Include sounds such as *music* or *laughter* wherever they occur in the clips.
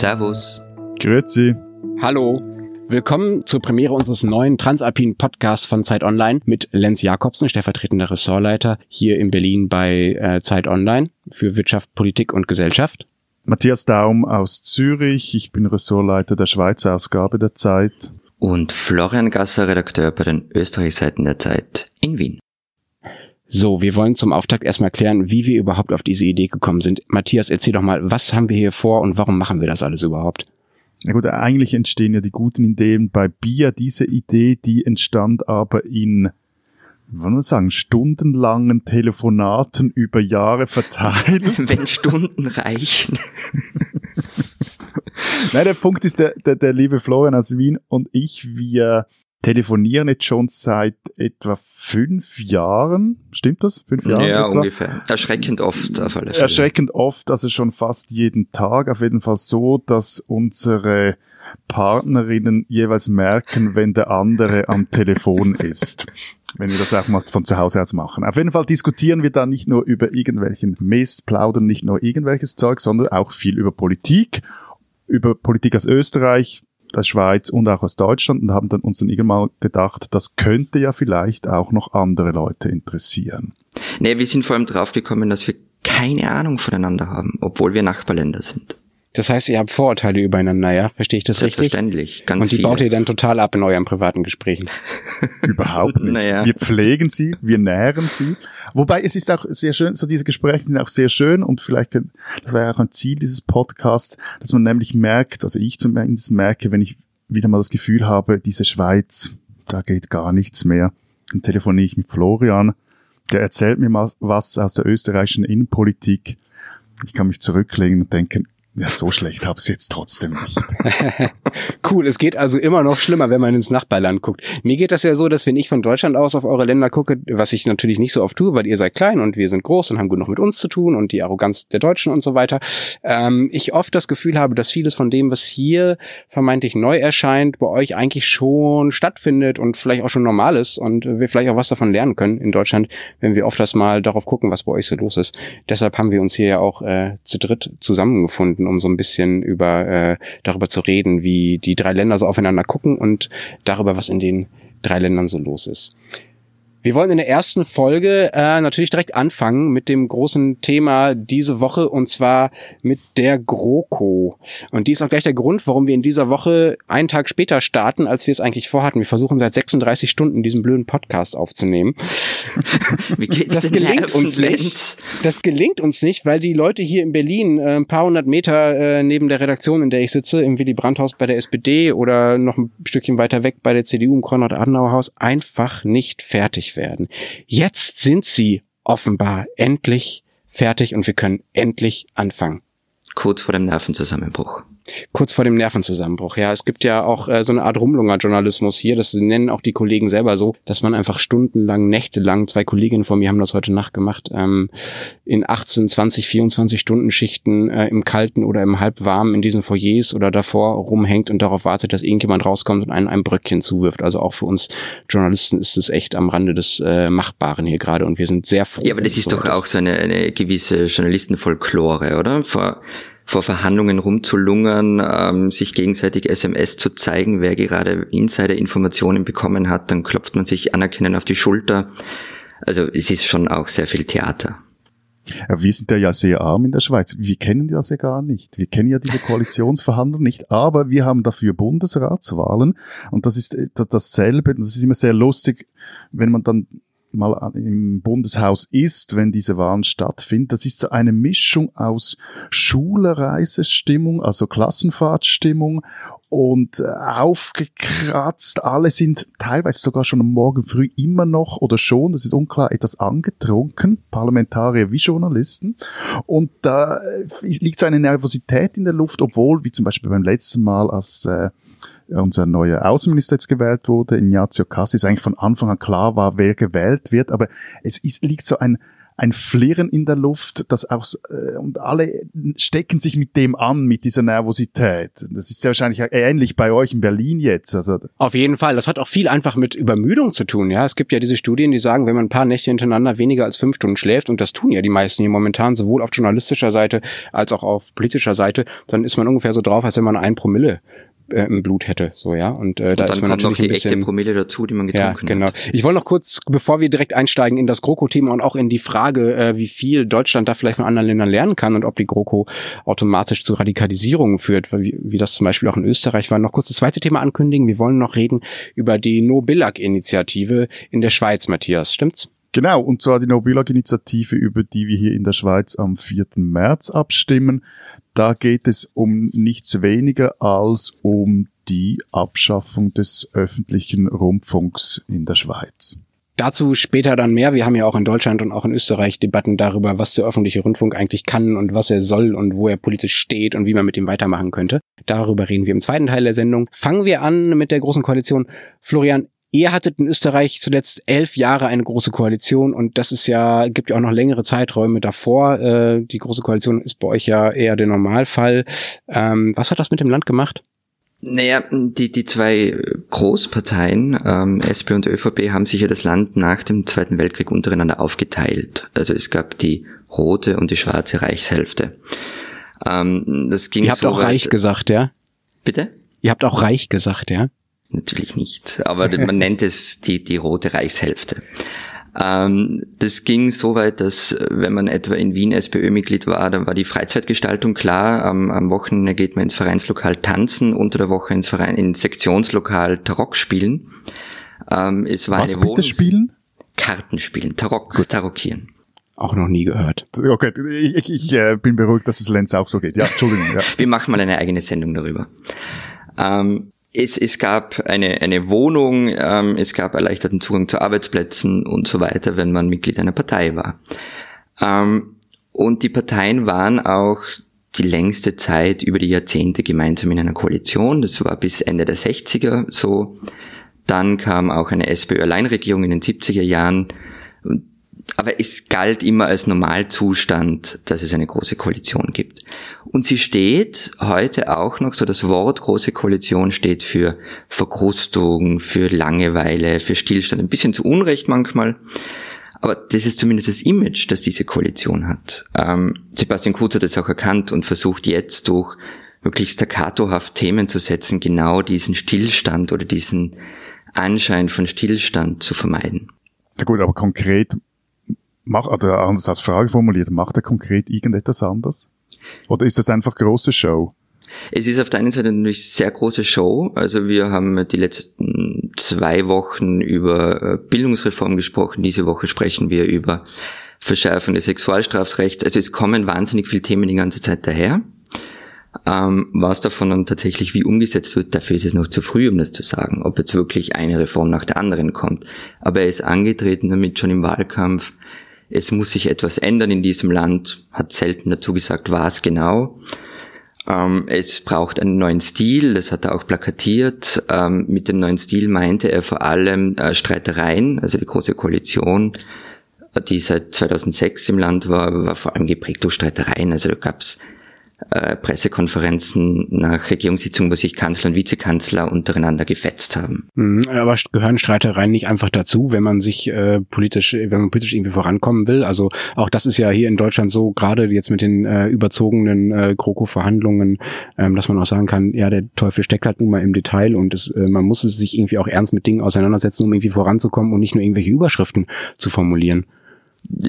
Servus. Grüezi. Hallo. Willkommen zur Premiere unseres neuen Transalpinen Podcasts von Zeit Online mit Lenz Jakobsen, stellvertretender Ressortleiter hier in Berlin bei äh, Zeit Online für Wirtschaft, Politik und Gesellschaft. Matthias Daum aus Zürich. Ich bin Ressortleiter der Schweizer Ausgabe der Zeit. Und Florian Gasser, Redakteur bei den Österreichseiten der Zeit in Wien. So, wir wollen zum Auftakt erstmal klären, wie wir überhaupt auf diese Idee gekommen sind. Matthias, erzähl doch mal, was haben wir hier vor und warum machen wir das alles überhaupt? Na gut, eigentlich entstehen ja die guten Ideen bei Bier. Diese Idee, die entstand aber in, wollen wir sagen, stundenlangen Telefonaten über Jahre verteilt. *laughs* Wenn Stunden reichen. *laughs* Nein, der Punkt ist, der, der, der liebe Florian aus Wien und ich, wir telefonieren jetzt schon seit etwa fünf Jahren. Stimmt das? Fünf Jahre? Ja, etwa? ungefähr. Erschreckend oft auf alle Fälle. Erschreckend oft, also schon fast jeden Tag. Auf jeden Fall so, dass unsere Partnerinnen jeweils merken, wenn der andere am Telefon ist. Wenn wir das auch mal von zu Hause aus machen. Auf jeden Fall diskutieren wir da nicht nur über irgendwelchen Mist, plaudern nicht nur irgendwelches Zeug, sondern auch viel über Politik, über Politik aus Österreich, der Schweiz und auch aus Deutschland und haben dann uns dann irgendwann mal gedacht, das könnte ja vielleicht auch noch andere Leute interessieren. Nee, wir sind vor allem draufgekommen, dass wir keine Ahnung voneinander haben, obwohl wir Nachbarländer sind. Das heißt, ihr habt Vorurteile übereinander, ja? Verstehe ich das richtig? Selbstverständlich, ganz Und die viele. baut ihr dann total ab in euren privaten Gesprächen. *laughs* Überhaupt nicht. Naja. Wir pflegen sie, wir nähren sie. Wobei es ist auch sehr schön, so diese Gespräche sind auch sehr schön und vielleicht, das war ja auch ein Ziel dieses Podcasts, dass man nämlich merkt, also ich zumindest merke, wenn ich wieder mal das Gefühl habe, diese Schweiz, da geht gar nichts mehr, dann telefoniere ich mit Florian, der erzählt mir mal was aus der österreichischen Innenpolitik. Ich kann mich zurücklegen und denken, ja, so schlecht ich jetzt trotzdem nicht. *laughs* Cool, es geht also immer noch schlimmer, wenn man ins Nachbarland guckt. Mir geht das ja so, dass wenn ich von Deutschland aus auf eure Länder gucke, was ich natürlich nicht so oft tue, weil ihr seid klein und wir sind groß und haben genug mit uns zu tun und die Arroganz der Deutschen und so weiter, ähm, ich oft das Gefühl habe, dass vieles von dem, was hier vermeintlich neu erscheint, bei euch eigentlich schon stattfindet und vielleicht auch schon normal ist und wir vielleicht auch was davon lernen können in Deutschland, wenn wir oft das mal darauf gucken, was bei euch so los ist. Deshalb haben wir uns hier ja auch äh, zu dritt zusammengefunden, um so ein bisschen über äh, darüber zu reden, wie die drei Länder so aufeinander gucken und darüber, was in den drei Ländern so los ist. Wir wollen in der ersten Folge äh, natürlich direkt anfangen mit dem großen Thema diese Woche und zwar mit der GroKo. Und die ist auch gleich der Grund, warum wir in dieser Woche einen Tag später starten, als wir es eigentlich vorhatten. Wir versuchen seit 36 Stunden diesen blöden Podcast aufzunehmen. *laughs* Wie geht's Das gelingt uns nicht. Das gelingt uns nicht, weil die Leute hier in Berlin äh, ein paar hundert Meter äh, neben der Redaktion, in der ich sitze, im Willy Brandt-Haus bei der SPD oder noch ein Stückchen weiter weg bei der CDU im Konrad-Adenauer-Haus einfach nicht fertig werden. Jetzt sind sie offenbar endlich fertig und wir können endlich anfangen. Kurz vor dem Nervenzusammenbruch. Kurz vor dem Nervenzusammenbruch. Ja, es gibt ja auch äh, so eine Art Rumlunger-Journalismus hier. Das nennen auch die Kollegen selber so, dass man einfach stundenlang, nächtelang, zwei Kolleginnen von mir haben das heute Nacht gemacht, ähm, in 18, 20, 24 Stunden Schichten äh, im Kalten oder im Halbwarmen in diesen Foyers oder davor rumhängt und darauf wartet, dass irgendjemand rauskommt und einen ein Bröckchen zuwirft. Also auch für uns Journalisten ist es echt am Rande des äh, Machbaren hier gerade und wir sind sehr froh. Ja, aber das ist so doch auch so eine, eine gewisse Journalistenfolklore, oder? Vor, vor Verhandlungen rumzulungern, ähm, sich gegenseitig SMS zu zeigen, wer gerade Insider-Informationen bekommen hat, dann klopft man sich anerkennend auf die Schulter. Also es ist schon auch sehr viel Theater. Ja, wir sind ja, sehr arm in der Schweiz. Wir kennen das ja gar nicht. Wir kennen ja diese Koalitionsverhandlungen nicht, aber wir haben dafür Bundesratswahlen und das ist äh, das- dasselbe. Das ist immer sehr lustig, wenn man dann mal im Bundeshaus ist, wenn diese Wahlen stattfinden. Das ist so eine Mischung aus Schulreisestimmung, also Klassenfahrtstimmung und äh, aufgekratzt. Alle sind teilweise sogar schon am Morgen früh immer noch oder schon, das ist unklar, etwas angetrunken, Parlamentarier wie Journalisten. Und da äh, liegt so eine Nervosität in der Luft, obwohl, wie zum Beispiel beim letzten Mal, als äh, unser neuer Außenminister jetzt gewählt wurde, Ignazio Cassis, eigentlich von Anfang an klar war, wer gewählt wird, aber es ist, liegt so ein, ein Flirren in der Luft, das auch, äh, und alle stecken sich mit dem an, mit dieser Nervosität. Das ist ja wahrscheinlich ähnlich bei euch in Berlin jetzt. Also. Auf jeden Fall. Das hat auch viel einfach mit Übermüdung zu tun, ja. Es gibt ja diese Studien, die sagen, wenn man ein paar Nächte hintereinander weniger als fünf Stunden schläft, und das tun ja die meisten hier momentan, sowohl auf journalistischer Seite als auch auf politischer Seite, dann ist man ungefähr so drauf, als wenn man ein Promille äh, im Blut hätte, so ja. Und, äh, und da ist man natürlich noch die ein bisschen, echte Promille dazu, die man getrunken ja, genau. hat. Ich wollte noch kurz, bevor wir direkt einsteigen in das GroKo-Thema und auch in die Frage, äh, wie viel Deutschland da vielleicht von anderen Ländern lernen kann und ob die GroKo automatisch zu Radikalisierungen führt, wie, wie das zum Beispiel auch in Österreich war. Noch kurz das zweite Thema ankündigen. Wir wollen noch reden über die No-Billag-Initiative in der Schweiz, Matthias. Stimmt's? Genau, und zwar die No-Billag-Initiative, über die wir hier in der Schweiz am 4. März abstimmen. Da geht es um nichts weniger als um die Abschaffung des öffentlichen Rundfunks in der Schweiz. Dazu später dann mehr. Wir haben ja auch in Deutschland und auch in Österreich Debatten darüber, was der öffentliche Rundfunk eigentlich kann und was er soll und wo er politisch steht und wie man mit ihm weitermachen könnte. Darüber reden wir im zweiten Teil der Sendung. Fangen wir an mit der Großen Koalition. Florian, Ihr hattet in Österreich zuletzt elf Jahre eine große Koalition und das ist ja, gibt ja auch noch längere Zeiträume davor. Äh, die große Koalition ist bei euch ja eher der Normalfall. Ähm, was hat das mit dem Land gemacht? Naja, die, die zwei Großparteien, ähm, SP und ÖVP, haben sich ja das Land nach dem Zweiten Weltkrieg untereinander aufgeteilt. Also es gab die rote und die schwarze Reichshälfte. Ähm, das ging Ihr habt so auch weit, reich gesagt, ja? Bitte? Ihr habt auch reich gesagt, ja? Natürlich nicht, aber *laughs* man nennt es die, die rote Reichshälfte. Ähm, das ging so weit, dass wenn man etwa in Wien SPÖ-Mitglied war, dann war die Freizeitgestaltung klar. Am, am, Wochenende geht man ins Vereinslokal tanzen, unter der Woche ins, Verein, ins Sektionslokal Tarok spielen. Ähm, es war Was eine bitte spielen? Karten spielen, Tarok, Gut. Tarockieren. Auch noch nie gehört. Okay, ich, ich, ich äh, bin beruhigt, dass es Lenz auch so geht. Ja, Entschuldigung. Ja. *laughs* Wir machen mal eine eigene Sendung darüber. Ähm, es, es gab eine, eine Wohnung, ähm, es gab erleichterten Zugang zu Arbeitsplätzen und so weiter, wenn man Mitglied einer Partei war. Ähm, und die Parteien waren auch die längste Zeit über die Jahrzehnte gemeinsam in einer Koalition. Das war bis Ende der 60er so. Dann kam auch eine SPÖ-Alleinregierung in den 70er Jahren aber es galt immer als Normalzustand, dass es eine große Koalition gibt. Und sie steht heute auch noch, so das Wort große Koalition steht für Verkrustung, für Langeweile, für Stillstand, ein bisschen zu Unrecht manchmal. Aber das ist zumindest das Image, das diese Koalition hat. Ähm, Sebastian Kurz hat es auch erkannt und versucht jetzt durch wirklich staccatohaft Themen zu setzen, genau diesen Stillstand oder diesen Anschein von Stillstand zu vermeiden. Ja gut, aber konkret Mach, also anders als Frage formuliert, macht er konkret irgendetwas anders? Oder ist das einfach große Show? Es ist auf der einen Seite natürlich sehr große Show. Also wir haben die letzten zwei Wochen über äh, Bildungsreform gesprochen. Diese Woche sprechen wir über Verschärfung des Sexualstrafrechts. Also es kommen wahnsinnig viele Themen die ganze Zeit daher. Ähm, was davon dann tatsächlich wie umgesetzt wird, dafür ist es noch zu früh, um das zu sagen, ob jetzt wirklich eine Reform nach der anderen kommt. Aber er ist angetreten damit schon im Wahlkampf, es muss sich etwas ändern in diesem Land, hat selten dazu gesagt, was genau. Ähm, es braucht einen neuen Stil, das hat er auch plakatiert. Ähm, mit dem neuen Stil meinte er vor allem äh, Streitereien, also die Große Koalition, die seit 2006 im Land war, war vor allem geprägt durch Streitereien. Also da gab es äh, Pressekonferenzen nach Regierungssitzungen, wo sich Kanzler und Vizekanzler untereinander gefetzt haben. Mhm, aber gehören Streitereien nicht einfach dazu, wenn man sich äh, politisch, wenn man politisch irgendwie vorankommen will? Also auch das ist ja hier in Deutschland so, gerade jetzt mit den äh, überzogenen äh, GroKo-Verhandlungen, ähm, dass man auch sagen kann, ja, der Teufel steckt halt nun mal im Detail und es, äh, man muss sich irgendwie auch ernst mit Dingen auseinandersetzen, um irgendwie voranzukommen und nicht nur irgendwelche Überschriften zu formulieren.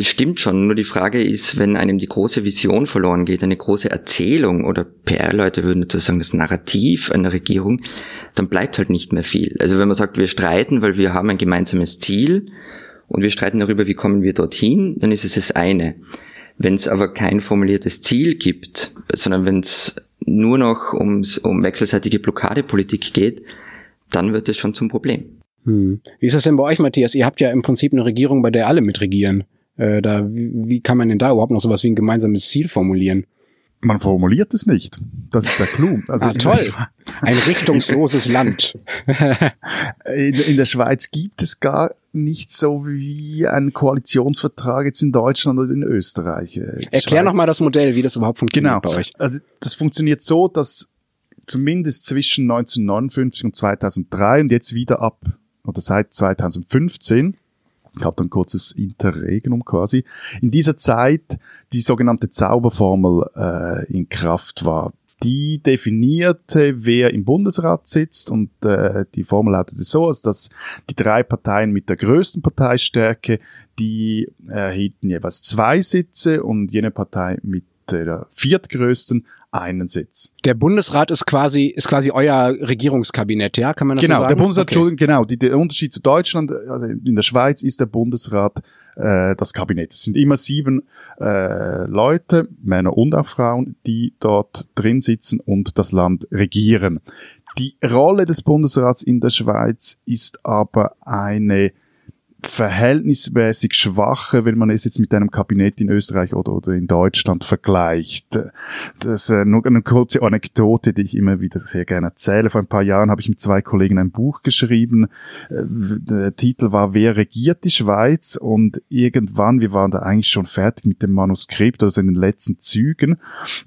Stimmt schon, nur die Frage ist, wenn einem die große Vision verloren geht, eine große Erzählung oder PR-Leute würden dazu sagen, das Narrativ einer Regierung, dann bleibt halt nicht mehr viel. Also wenn man sagt, wir streiten, weil wir haben ein gemeinsames Ziel und wir streiten darüber, wie kommen wir dorthin, dann ist es das eine. Wenn es aber kein formuliertes Ziel gibt, sondern wenn es nur noch ums, um wechselseitige Blockadepolitik geht, dann wird es schon zum Problem. Hm. Wie ist das denn bei euch, Matthias? Ihr habt ja im Prinzip eine Regierung, bei der alle mitregieren. Äh, da, wie, wie kann man denn da überhaupt noch sowas wie ein gemeinsames Ziel formulieren? Man formuliert es nicht. Das ist der Clou. *laughs* Also ah, toll. Ein richtungsloses *laughs* Land. in, in, der Schweiz gibt es gar nicht so wie ein Koalitionsvertrag jetzt in Deutschland oder in Österreich. Äh, Erklär nochmal das Modell, wie das überhaupt funktioniert genau. bei euch. Also das funktioniert so, dass zumindest zwischen 1959 und 2003 und jetzt wieder ab oder seit 2015 ich habe dann kurzes Interregnum quasi. In dieser Zeit die sogenannte Zauberformel äh, in Kraft war. Die definierte, wer im Bundesrat sitzt und äh, die Formel lautete so, also dass die drei Parteien mit der größten Parteistärke, die erhielten jeweils zwei Sitze und jene Partei mit der viertgrößten einen Sitz. Der Bundesrat ist quasi ist quasi euer Regierungskabinett, ja? Kann man das genau, so sagen? Der Bundesrat, okay. Entschuldigung, genau. Die, der Unterschied zu Deutschland, also in der Schweiz ist der Bundesrat äh, das Kabinett. Es sind immer sieben äh, Leute, Männer und auch Frauen, die dort drin sitzen und das Land regieren. Die Rolle des Bundesrats in der Schweiz ist aber eine verhältnismäßig schwache, wenn man es jetzt mit einem Kabinett in Österreich oder, oder in Deutschland vergleicht. Das äh, nur eine kurze Anekdote, die ich immer wieder sehr gerne erzähle. Vor ein paar Jahren habe ich mit zwei Kollegen ein Buch geschrieben. Äh, der Titel war Wer regiert die Schweiz? Und irgendwann, wir waren da eigentlich schon fertig mit dem Manuskript, also in den letzten Zügen.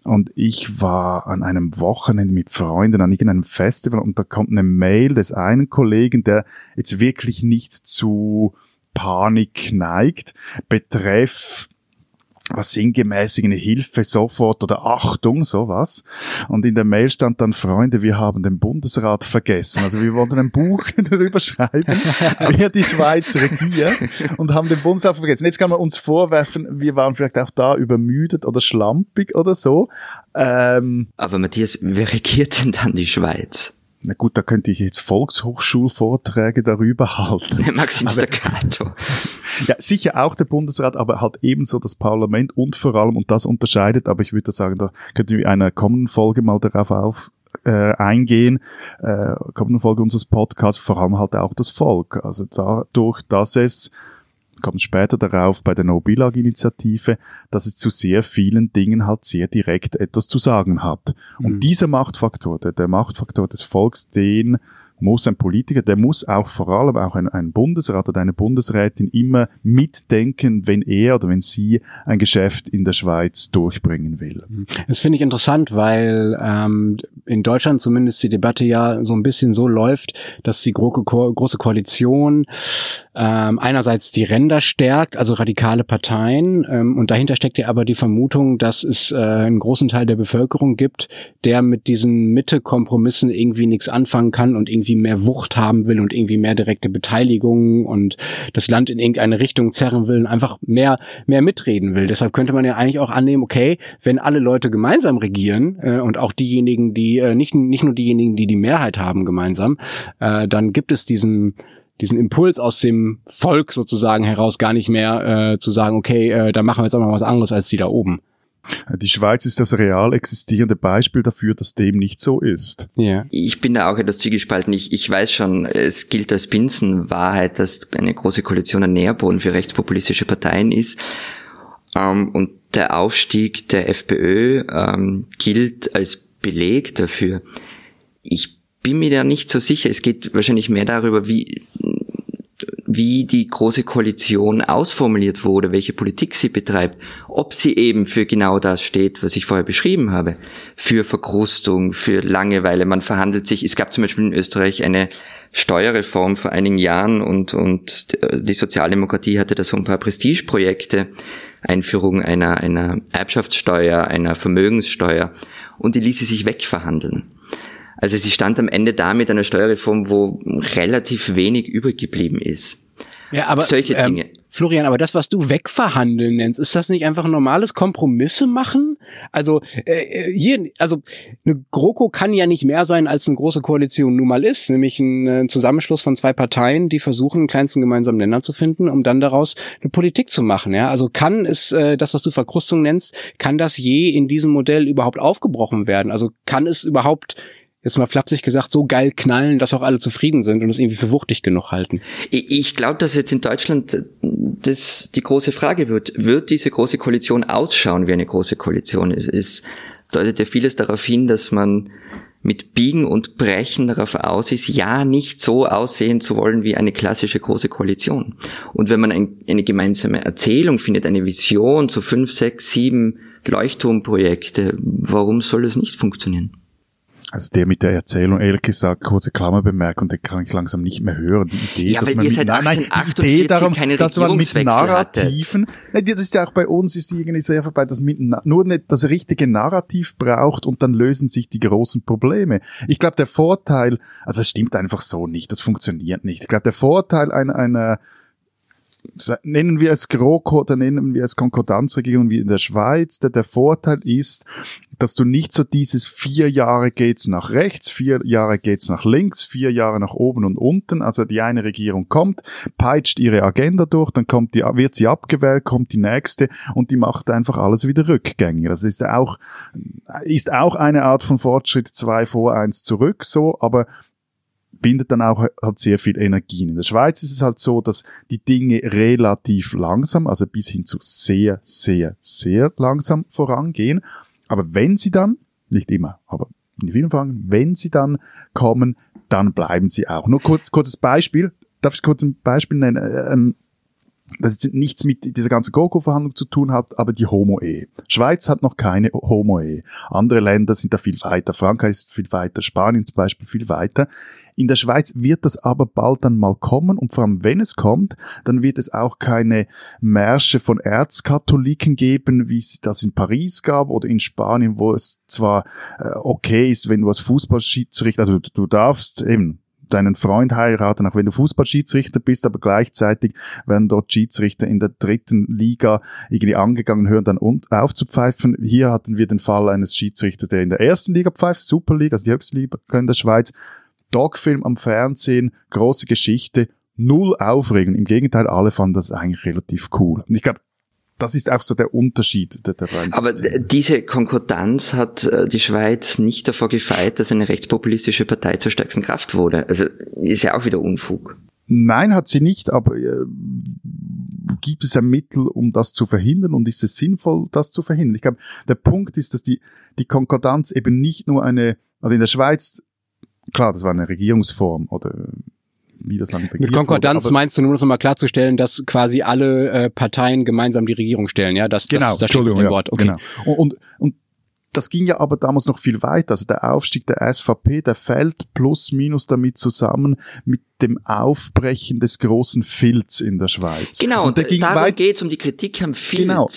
Und ich war an einem Wochenende mit Freunden an irgendeinem Festival und da kommt eine Mail des einen Kollegen, der jetzt wirklich nicht zu Panik neigt, betreff was sinngemäß eine Hilfe sofort oder Achtung, sowas. Und in der Mail stand dann, Freunde, wir haben den Bundesrat vergessen. Also wir wollten ein Buch *laughs* darüber schreiben, *laughs* wer die Schweiz regiert und haben den Bundesrat vergessen. Jetzt kann man uns vorwerfen, wir waren vielleicht auch da übermüdet oder schlampig oder so. Ähm, Aber Matthias, wer regiert denn dann die Schweiz? Na gut, da könnte ich jetzt Volkshochschulvorträge darüber halten. *laughs* Maxim Staccato. *laughs* Ja, sicher auch der Bundesrat, aber halt ebenso das Parlament und vor allem, und das unterscheidet, aber ich würde sagen, da könnten wir in einer kommenden Folge mal darauf auf, äh, eingehen, äh, kommenden Folge unseres Podcasts, vor allem halt auch das Volk. Also dadurch, dass es kommt später darauf bei der No-Bilag-Initiative, dass es zu sehr vielen Dingen halt sehr direkt etwas zu sagen hat. Und mhm. dieser Machtfaktor, der, der Machtfaktor des Volks, den muss ein Politiker, der muss auch vor allem auch ein, ein Bundesrat oder eine Bundesrätin immer mitdenken, wenn er oder wenn sie ein Geschäft in der Schweiz durchbringen will. Das finde ich interessant, weil ähm, in Deutschland zumindest die Debatte ja so ein bisschen so läuft, dass die Gro große Koalition ähm, einerseits die Ränder stärkt, also radikale Parteien, ähm, und dahinter steckt ja aber die Vermutung, dass es äh, einen großen Teil der Bevölkerung gibt, der mit diesen Mitte-Kompromissen irgendwie nichts anfangen kann und irgendwie mehr Wucht haben will und irgendwie mehr direkte Beteiligung und das Land in irgendeine Richtung zerren will und einfach mehr, mehr mitreden will. Deshalb könnte man ja eigentlich auch annehmen, okay, wenn alle Leute gemeinsam regieren äh, und auch diejenigen, die, äh, nicht, nicht nur diejenigen, die die Mehrheit haben gemeinsam, äh, dann gibt es diesen, diesen Impuls aus dem Volk sozusagen heraus gar nicht mehr äh, zu sagen, okay, äh, da machen wir jetzt auch mal was anderes als die da oben. Die Schweiz ist das real existierende Beispiel dafür, dass dem nicht so ist. Ja. Ich bin da auch etwas zwiegespalten. Ich, ich weiß schon, es gilt als Binsenwahrheit, dass eine große Koalition ein Nährboden für rechtspopulistische Parteien ist. Ähm, und der Aufstieg der FPÖ ähm, gilt als Beleg dafür. Ich bin mir da nicht so sicher. Es geht wahrscheinlich mehr darüber, wie wie die große Koalition ausformuliert wurde, welche Politik sie betreibt, ob sie eben für genau das steht, was ich vorher beschrieben habe, für Verkrustung, für Langeweile. Man verhandelt sich, es gab zum Beispiel in Österreich eine Steuerreform vor einigen Jahren und, und die Sozialdemokratie hatte da so ein paar Prestigeprojekte, Einführung einer, einer Erbschaftssteuer, einer Vermögenssteuer und die ließ sie sich wegverhandeln. Also sie stand am Ende da mit einer Steuerreform, wo relativ wenig übrig geblieben ist. Ja, aber solche ähm, Dinge. Florian, aber das, was du wegverhandeln nennst, ist das nicht einfach ein normales Kompromisse machen? Also äh, hier, also eine GroKo kann ja nicht mehr sein, als eine große Koalition nun mal ist, nämlich ein, ein Zusammenschluss von zwei Parteien, die versuchen, einen kleinsten gemeinsamen Nenner zu finden, um dann daraus eine Politik zu machen. Ja, also kann es äh, das, was du Verkrustung nennst, kann das je in diesem Modell überhaupt aufgebrochen werden? Also kann es überhaupt jetzt mal flapsig gesagt, so geil knallen, dass auch alle zufrieden sind und es irgendwie für wuchtig genug halten. Ich, glaube, dass jetzt in Deutschland das die große Frage wird. Wird diese große Koalition ausschauen wie eine große Koalition? Es, es deutet ja vieles darauf hin, dass man mit Biegen und Brechen darauf aus ist, ja nicht so aussehen zu wollen wie eine klassische große Koalition. Und wenn man ein, eine gemeinsame Erzählung findet, eine Vision zu fünf, sechs, sieben Leuchtturmprojekte, warum soll es nicht funktionieren? Also der mit der Erzählung, ehrlich gesagt, kurze Klammerbemerkung, den kann ich langsam nicht mehr hören. Die Idee, ja, dass man seit nein, nein, die Idee darum, dass man mit Narrativen, nein, das ist ja auch bei uns, ist die irgendwie sehr vorbei, dass mit, nur nicht das richtige Narrativ braucht und dann lösen sich die großen Probleme. Ich glaube, der Vorteil, also es stimmt einfach so nicht, das funktioniert nicht. Ich glaube, der Vorteil einer, einer nennen wir es GroKo oder nennen wir es Konkordanzregierung wie in der Schweiz. Der, der Vorteil ist, dass du nicht so dieses vier Jahre geht's nach rechts, vier Jahre geht's nach links, vier Jahre nach oben und unten. Also die eine Regierung kommt, peitscht ihre Agenda durch, dann kommt die, wird sie abgewählt, kommt die nächste und die macht einfach alles wieder rückgängig. Das ist auch, ist auch eine Art von Fortschritt, zwei vor, eins zurück, so, aber bindet dann auch halt sehr viel Energien. In der Schweiz ist es halt so, dass die Dinge relativ langsam, also bis hin zu sehr, sehr, sehr langsam vorangehen. Aber wenn sie dann, nicht immer, aber in vielen Fragen, wenn sie dann kommen, dann bleiben sie auch. Nur kurz, kurzes Beispiel. Darf ich kurz ein Beispiel nennen? Ähm, das jetzt nichts mit dieser ganzen GoGo-Verhandlung zu tun hat, aber die Homo-Ehe. Schweiz hat noch keine Homo-Ehe. Andere Länder sind da viel weiter. Frankreich ist viel weiter. Spanien zum Beispiel viel weiter. In der Schweiz wird das aber bald dann mal kommen und vor allem wenn es kommt, dann wird es auch keine Märsche von Erzkatholiken geben, wie es das in Paris gab oder in Spanien, wo es zwar äh, okay ist, wenn du als Fußballschiedsrichter, also du, du darfst eben deinen Freund heiraten, auch wenn du Fußballschiedsrichter bist, aber gleichzeitig werden dort Schiedsrichter in der dritten Liga irgendwie angegangen, hören dann aufzupfeifen. Hier hatten wir den Fall eines Schiedsrichters, der in der ersten Liga pfeift, Superliga, also die höchste Liga in der Schweiz. Dogfilm am Fernsehen, große Geschichte, null Aufregung. Im Gegenteil, alle fanden das eigentlich relativ cool. Und ich glaube, das ist auch so der Unterschied der, der beiden Aber diese Konkordanz hat äh, die Schweiz nicht davor gefeit, dass eine rechtspopulistische Partei zur stärksten Kraft wurde. Also ist ja auch wieder Unfug. Nein, hat sie nicht, aber äh, gibt es ein Mittel, um das zu verhindern und ist es sinnvoll, das zu verhindern? Ich glaube, der Punkt ist, dass die, die Konkordanz eben nicht nur eine, also in der Schweiz, klar, das war eine Regierungsform oder wie das Land Mit Konkordanz wurde, meinst du nur, um das mal klarzustellen, dass quasi alle äh, Parteien gemeinsam die Regierung stellen, ja? Das, genau, das, das Entschuldigung, ja, Wort. Okay. Genau. Und, und, und das ging ja aber damals noch viel weiter. Also der Aufstieg der SVP, der fällt plus minus damit zusammen mit dem Aufbrechen des großen Filz in der Schweiz. Genau, und der ging darum geht es um die Kritik am Filz. Genau.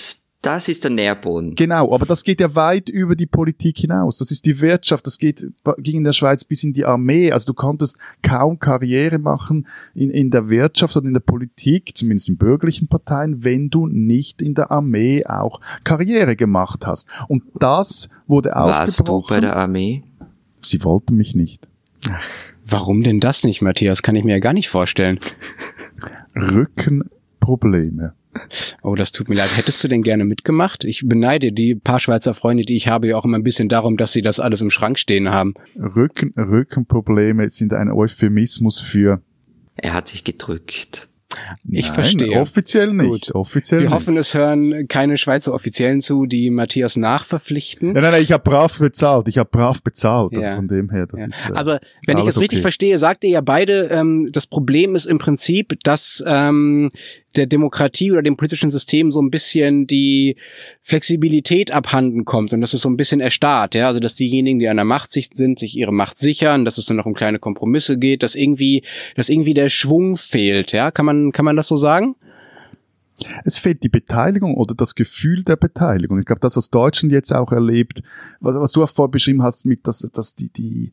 Das ist der Nährboden. Genau, aber das geht ja weit über die Politik hinaus. Das ist die Wirtschaft, das geht, ging in der Schweiz bis in die Armee. Also du konntest kaum Karriere machen in, in der Wirtschaft oder in der Politik, zumindest in bürgerlichen Parteien, wenn du nicht in der Armee auch Karriere gemacht hast. Und das wurde Warst aufgebrochen. Warst du bei der Armee? Sie wollten mich nicht. Ach, warum denn das nicht, Matthias? Kann ich mir ja gar nicht vorstellen. Rückenprobleme. Oh, das tut mir leid. Hättest du denn gerne mitgemacht? Ich beneide die paar Schweizer Freunde, die ich habe, ja auch immer ein bisschen darum, dass sie das alles im Schrank stehen haben. Rücken, Rückenprobleme sind ein Euphemismus für. Er hat sich gedrückt. Ich Nein, verstehe. Offiziell nicht. Gut. Offiziell Wir nicht. hoffen, es hören keine Schweizer Offiziellen zu, die Matthias nachverpflichten. Nein, nein, nein ich habe brav bezahlt. Ich habe brav bezahlt. Also ja. Also von dem her, das ja. ist. Äh, Aber wenn ich es richtig okay. verstehe, sagt ihr ja beide, ähm, das Problem ist im Prinzip, dass ähm, der Demokratie oder dem politischen System so ein bisschen die Flexibilität abhanden kommt und dass es so ein bisschen erstarrt, ja, also dass diejenigen, die an der Macht sind, sich ihre Macht sichern, dass es dann noch um kleine Kompromisse geht, dass irgendwie, dass irgendwie der Schwung fehlt, ja, kann man, kann man das so sagen? Es fehlt die Beteiligung oder das Gefühl der Beteiligung. Ich glaube, das, was Deutschland jetzt auch erlebt, was, was du auch vorher beschrieben hast, mit, dass, dass die, die,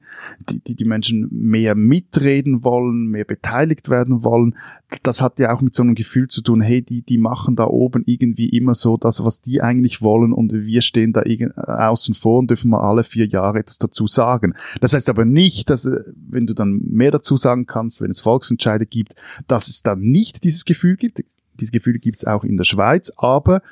die, die Menschen mehr mitreden wollen, mehr beteiligt werden wollen, das hat ja auch mit so einem Gefühl zu tun, hey, die, die machen da oben irgendwie immer so das, was die eigentlich wollen und wir stehen da außen vor und dürfen mal alle vier Jahre etwas dazu sagen. Das heißt aber nicht, dass, äh, wenn du dann mehr dazu sagen kannst, wenn es Volksentscheide gibt, dass es dann nicht dieses Gefühl gibt diese Gefühle gibt es auch in der Schweiz, aber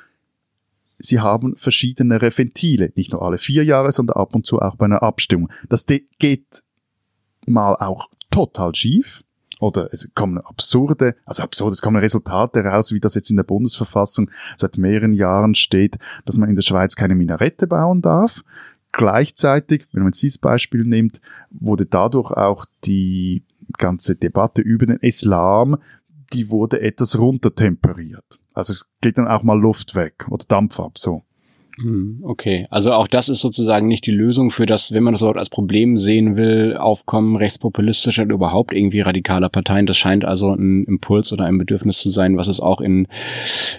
sie haben verschiedene Ventile. Nicht nur alle vier Jahre, sondern ab und zu auch bei einer Abstimmung. Das geht mal auch total schief. Oder es kommen absurde, also absurde, es kommen Resultate raus, wie das jetzt in der Bundesverfassung seit mehreren Jahren steht, dass man in der Schweiz keine Minarette bauen darf Gleichzeitig, wenn man jetzt dieses Beispiel nimmt, wurde dadurch auch die ganze Debatte über den Islam, die wurde etwas runtertemperiert. Also es geht dann auch mal Luft weg oder Dampf ab, so. Hm, okay, also auch das ist sozusagen nicht die Lösung für das, wenn man das überhaupt als Problem sehen will, Aufkommen rechtspopulistischer oder überhaupt irgendwie radikaler Parteien. Das scheint also ein Impuls oder ein Bedürfnis zu sein, was es auch in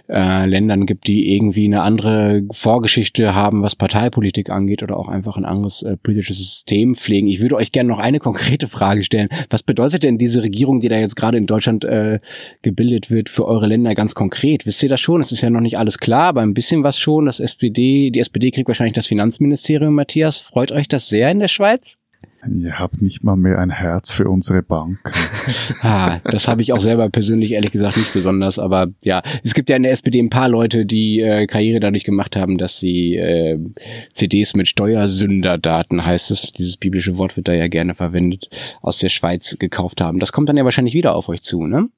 äh, Ländern gibt, die irgendwie eine andere Vorgeschichte haben, was Parteipolitik angeht oder auch einfach ein anderes äh, politisches System pflegen. Ich würde euch gerne noch eine konkrete Frage stellen. Was bedeutet denn diese Regierung, die da jetzt gerade in Deutschland äh, gebildet wird, für eure Länder ganz konkret? Wisst ihr das schon? Es ist ja noch nicht alles klar, aber ein bisschen was schon. Das SPD die SPD kriegt wahrscheinlich das Finanzministerium, Matthias. Freut euch das sehr in der Schweiz? Ihr habt nicht mal mehr ein Herz für unsere Bank. *laughs* ah, das habe ich auch selber persönlich ehrlich gesagt nicht besonders, aber ja, es gibt ja in der SPD ein paar Leute, die äh, Karriere dadurch gemacht haben, dass sie äh, CDs mit Steuersünderdaten, heißt es, dieses biblische Wort wird da ja gerne verwendet, aus der Schweiz gekauft haben. Das kommt dann ja wahrscheinlich wieder auf euch zu, ne?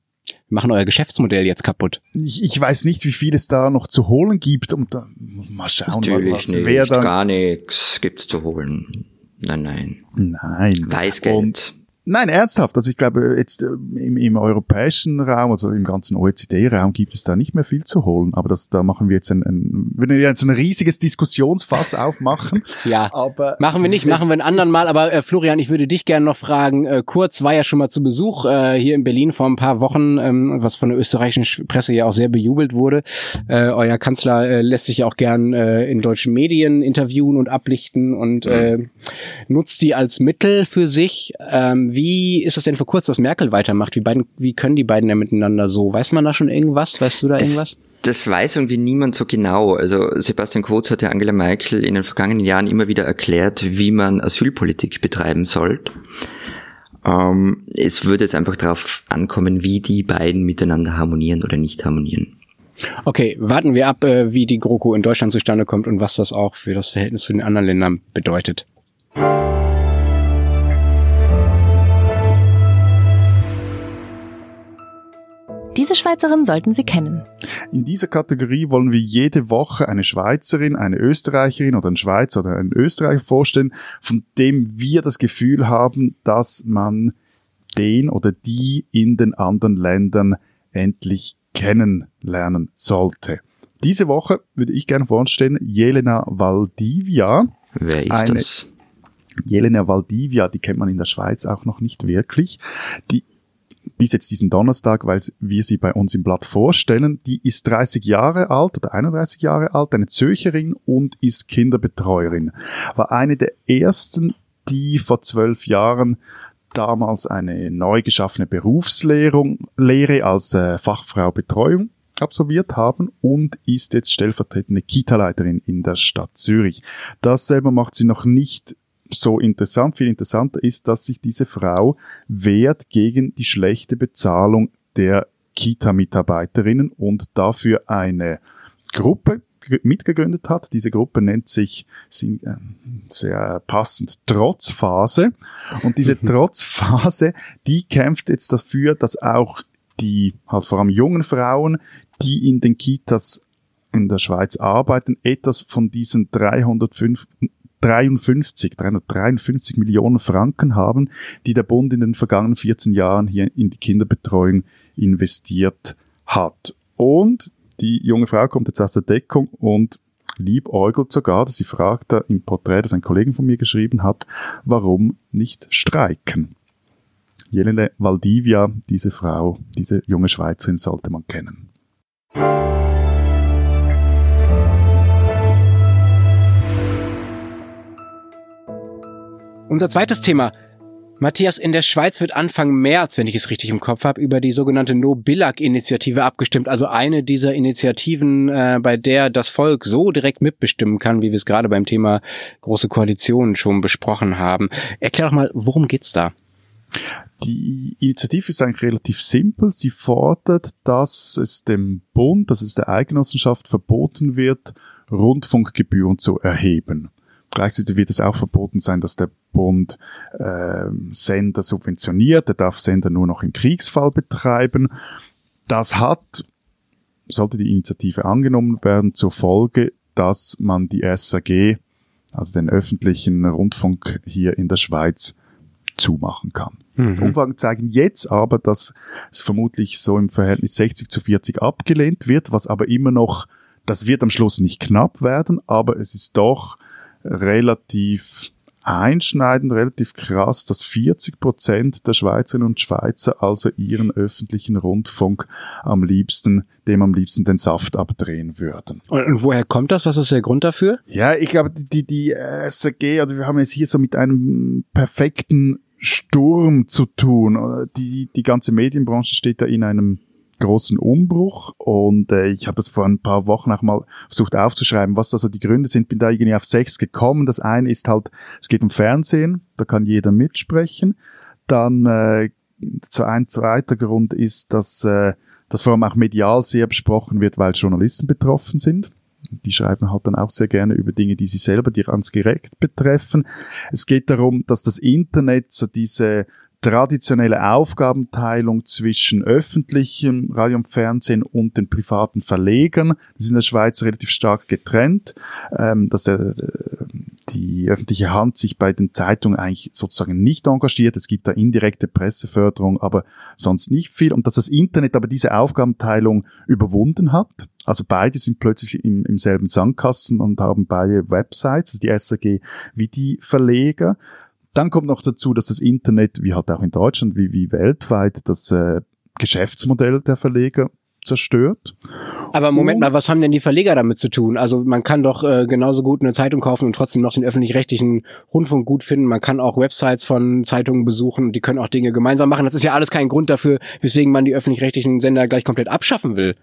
Machen euer Geschäftsmodell jetzt kaputt. Ich, ich weiß nicht, wie viel es da noch zu holen gibt und dann mal schauen, Natürlich was nicht, wer dann gar nichts gibt's zu holen. Nein, nein. Nein. Weißgeld. Und Nein, ernsthaft. Also ich glaube, jetzt äh, im, im europäischen Raum, also im ganzen OECD-Raum gibt es da nicht mehr viel zu holen. Aber das, da machen wir jetzt ein, ein würden wir jetzt ein riesiges Diskussionsfass *laughs* aufmachen. ja, aber machen wir nicht, machen wir ein anderen Mal. Aber äh, Florian, ich würde dich gerne noch fragen. Äh, Kurz war ja schon mal zu Besuch äh, hier in Berlin vor ein paar Wochen, ähm, was von der österreichischen Presse ja auch sehr bejubelt wurde. Äh, euer Kanzler äh, lässt sich ja auch gern äh, in deutschen Medien interviewen und ablichten und äh, nutzt die als Mittel für sich. Ähm, wie ist es denn für kurz, dass Merkel weitermacht? Wie, beiden, wie können die beiden denn miteinander so? Weiß man da schon irgendwas? Weißt du da das, irgendwas? Das weiß irgendwie niemand so genau. Also Sebastian Kurz hat ja Angela Merkel in den vergangenen Jahren immer wieder erklärt, wie man Asylpolitik betreiben soll. Ähm, es würde jetzt einfach darauf ankommen, wie die beiden miteinander harmonieren oder nicht harmonieren. Okay, warten wir ab, äh, wie die GroKo in Deutschland zustande kommt und was das auch für das Verhältnis zu den anderen Ländern bedeutet. Diese Schweizerin sollten Sie kennen. In dieser Kategorie wollen wir jede Woche eine Schweizerin, eine Österreicherin oder einen Schweizer oder einen Österreicher vorstellen, von dem wir das Gefühl haben, dass man den oder die in den anderen Ländern endlich kennenlernen sollte. Diese Woche würde ich gerne vorstellen Jelena Valdivia. Wer ist eine, das? Jelena Valdivia, die kennt man in der Schweiz auch noch nicht wirklich. Die bis jetzt diesen Donnerstag, weil wir sie bei uns im Blatt vorstellen. Die ist 30 Jahre alt oder 31 Jahre alt, eine Zürcherin und ist Kinderbetreuerin. War eine der ersten, die vor zwölf Jahren damals eine neu geschaffene Berufslehre Lehre als äh, Fachfrau Betreuung absolviert haben und ist jetzt stellvertretende Kita-Leiterin in der Stadt Zürich. Das selber macht sie noch nicht so interessant, viel interessanter ist, dass sich diese Frau wehrt gegen die schlechte Bezahlung der Kita-Mitarbeiterinnen und dafür eine Gruppe mitgegründet hat. Diese Gruppe nennt sich äh, sehr passend Trotzphase. Und diese Trotzphase, die kämpft jetzt dafür, dass auch die halt vor allem jungen Frauen, die in den Kitas in der Schweiz arbeiten, etwas von diesen 305, 353, 353 Millionen Franken haben, die der Bund in den vergangenen 14 Jahren hier in die Kinderbetreuung investiert hat. Und die junge Frau kommt jetzt aus der Deckung und liebäugelt sogar, dass sie fragt da im Porträt, das ein Kollege von mir geschrieben hat, warum nicht streiken? Jelene Valdivia, diese Frau, diese junge Schweizerin sollte man kennen. Unser zweites Thema. Matthias, in der Schweiz wird Anfang März, wenn ich es richtig im Kopf habe, über die sogenannte No-Billag-Initiative abgestimmt. Also eine dieser Initiativen, äh, bei der das Volk so direkt mitbestimmen kann, wie wir es gerade beim Thema Große Koalition schon besprochen haben. Erklär doch mal, worum geht's da? Die Initiative ist eigentlich relativ simpel. Sie fordert, dass es dem Bund, dass es der Eidgenossenschaft verboten wird, Rundfunkgebühren zu erheben. Gleichzeitig wird es auch verboten sein, dass der Bund äh, Sender subventioniert. Er darf Sender nur noch im Kriegsfall betreiben. Das hat, sollte die Initiative angenommen werden, zur Folge, dass man die SAG also den öffentlichen Rundfunk hier in der Schweiz, zumachen kann. Mhm. Umfragen zeigen jetzt aber, dass es vermutlich so im Verhältnis 60 zu 40 abgelehnt wird, was aber immer noch, das wird am Schluss nicht knapp werden, aber es ist doch relativ einschneidend, relativ krass, dass 40 Prozent der Schweizerinnen und Schweizer also ihren öffentlichen Rundfunk am liebsten, dem am liebsten den Saft abdrehen würden. Und, woher kommt das? Was ist der Grund dafür? Ja, ich glaube, die, die SAG, also wir haben jetzt hier so mit einem perfekten Sturm zu tun. Die, die ganze Medienbranche steht da in einem großen Umbruch und äh, ich habe das vor ein paar Wochen auch mal versucht aufzuschreiben, was da so die Gründe sind. Bin da irgendwie auf sechs gekommen. Das eine ist halt, es geht um Fernsehen, da kann jeder mitsprechen. Dann äh, ein zweiter Grund ist, dass äh, das vor allem auch medial sehr besprochen wird, weil Journalisten betroffen sind. Die schreiben halt dann auch sehr gerne über Dinge, die sie selber ganz direkt betreffen. Es geht darum, dass das Internet so diese traditionelle Aufgabenteilung zwischen öffentlichem Radio und Fernsehen und den privaten Verlegern, das ist in der Schweiz relativ stark getrennt, ähm, dass der, die öffentliche Hand sich bei den Zeitungen eigentlich sozusagen nicht engagiert. Es gibt da indirekte Presseförderung, aber sonst nicht viel. Und dass das Internet aber diese Aufgabenteilung überwunden hat. Also beide sind plötzlich im, im selben Sandkasten und haben beide Websites, also die SAG wie die Verleger. Dann kommt noch dazu, dass das Internet, wie halt auch in Deutschland, wie, wie weltweit, das äh, Geschäftsmodell der Verleger zerstört. Aber Moment mal, was haben denn die Verleger damit zu tun? Also man kann doch äh, genauso gut eine Zeitung kaufen und trotzdem noch den öffentlich-rechtlichen Rundfunk gut finden. Man kann auch Websites von Zeitungen besuchen und die können auch Dinge gemeinsam machen. Das ist ja alles kein Grund dafür, weswegen man die öffentlich-rechtlichen Sender gleich komplett abschaffen will.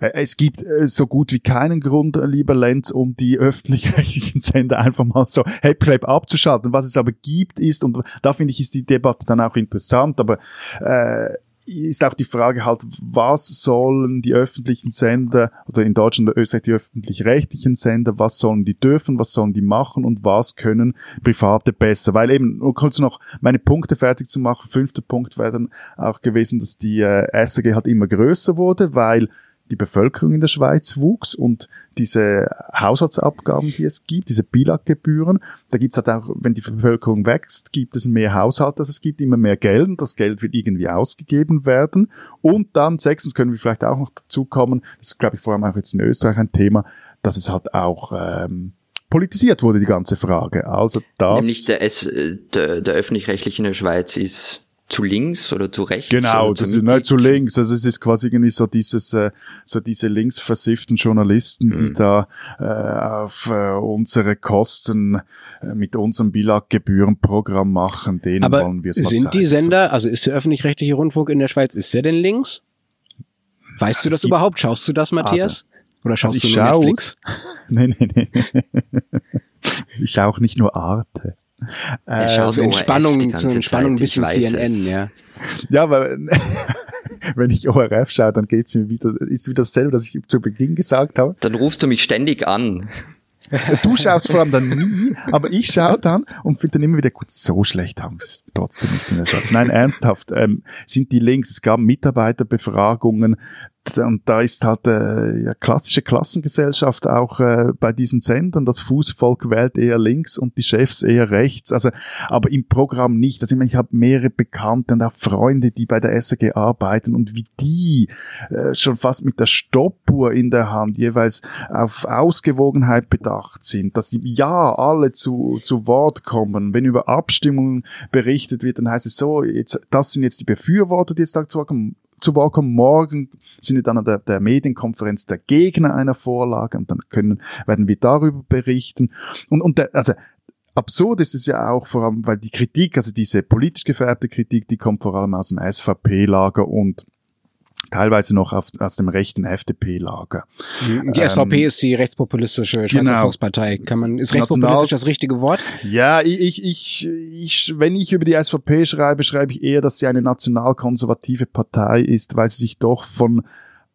Äh, es gibt äh, so gut wie keinen Grund, äh, lieber Lenz, um die öffentlich-rechtlichen *laughs* Sender einfach mal so Hep Clap abzuschalten. Was es aber gibt ist, und da finde ich, ist die Debatte dann auch interessant, aber äh, ist auch die Frage halt, was sollen die öffentlichen Sender, oder in Deutschland oder Österreich die öffentlich-rechtlichen Sender, was sollen die dürfen, was sollen die machen und was können Private besser? Weil eben, nur kurz noch meine Punkte fertig zu machen, fünfter Punkt wäre dann auch gewesen, dass die äh, SRG halt immer größer wurde, weil die Bevölkerung in der Schweiz wuchs und diese Haushaltsabgaben, die es gibt, diese Bilaggebühren, da gibt es halt auch, wenn die Bevölkerung wächst, gibt es mehr Haushalte, also es gibt immer mehr Geld und das Geld wird irgendwie ausgegeben werden. Und dann, sechstens können wir vielleicht auch noch dazu kommen, das ist, glaube ich, vor allem auch jetzt in Österreich ein Thema, dass es halt auch ähm, politisiert wurde, die ganze Frage. Also das... Nämlich der, S, äh, der, der öffentlich-rechtliche in der Schweiz ist zu links oder zu rechts? Genau, das ist nicht zu links. Also es ist quasi irgendwie so dieses, äh, so diese linksversifften Journalisten, mhm. die da äh, auf äh, unsere Kosten äh, mit unserem Bilaggebührenprogramm machen. Denen Aber wollen wir es sind zeigen. die Sender, also ist der öffentlich-rechtliche Rundfunk in der Schweiz, ist der denn links? Weißt du das überhaupt? Schaust du das, Matthias? Also, Oder schaust also du nur Netflix? nee, nee, nee. ich schaue auch nicht nur Arte. Äh, zur so Entspannung, zur Entspannung ein bisschen CNN, es. ja. Ja, weil *laughs* wenn ich ORF schaue, dann geht's mir wieder, ist wieder dasselbe, was ich zu Beginn gesagt habe. Dann rufst du mich ständig an. *laughs* Du schaust vor allem dann nie, aber ich schaue dann und finde dann immer wieder, gut, so schlecht haben wir es trotzdem nicht in der Schweiz. Nein, ernsthaft, ähm, sind die Links, es gab Mitarbeiterbefragungen, und da ist halt äh, ja, klassische Klassengesellschaft auch äh, bei diesen Sendern. Das Fußvolk wählt eher links und die Chefs eher rechts. Also, aber im Programm nicht. Also ich, meine, ich habe mehrere Bekannte und auch Freunde, die bei der SAG arbeiten und wie die äh, schon fast mit der Stoppuhr in der Hand jeweils auf Ausgewogenheit bedacht sind, dass die ja alle zu, zu Wort kommen. Wenn über Abstimmungen berichtet wird, dann heißt es so, jetzt, das sind jetzt die Befürworter, die jetzt da zu kommen zu Wort kommen. Morgen sind wir dann an der, der Medienkonferenz der Gegner einer Vorlage und dann können, werden wir darüber berichten. Und, und der, also, absurd ist es ja auch vor allem, weil die Kritik, also diese politisch gefärbte Kritik, die kommt vor allem aus dem SVP-Lager und teilweise noch auf, aus dem rechten FDP-Lager. Mhm. Die ähm, SVP ist die rechtspopulistische Schweizer genau. Volkspartei. Kann man, ist rechtspopulistisch das richtige Wort? Ja, ich, ich, ich, wenn ich über die SVP schreibe, schreibe ich eher, dass sie eine nationalkonservative Partei ist, weil sie sich doch von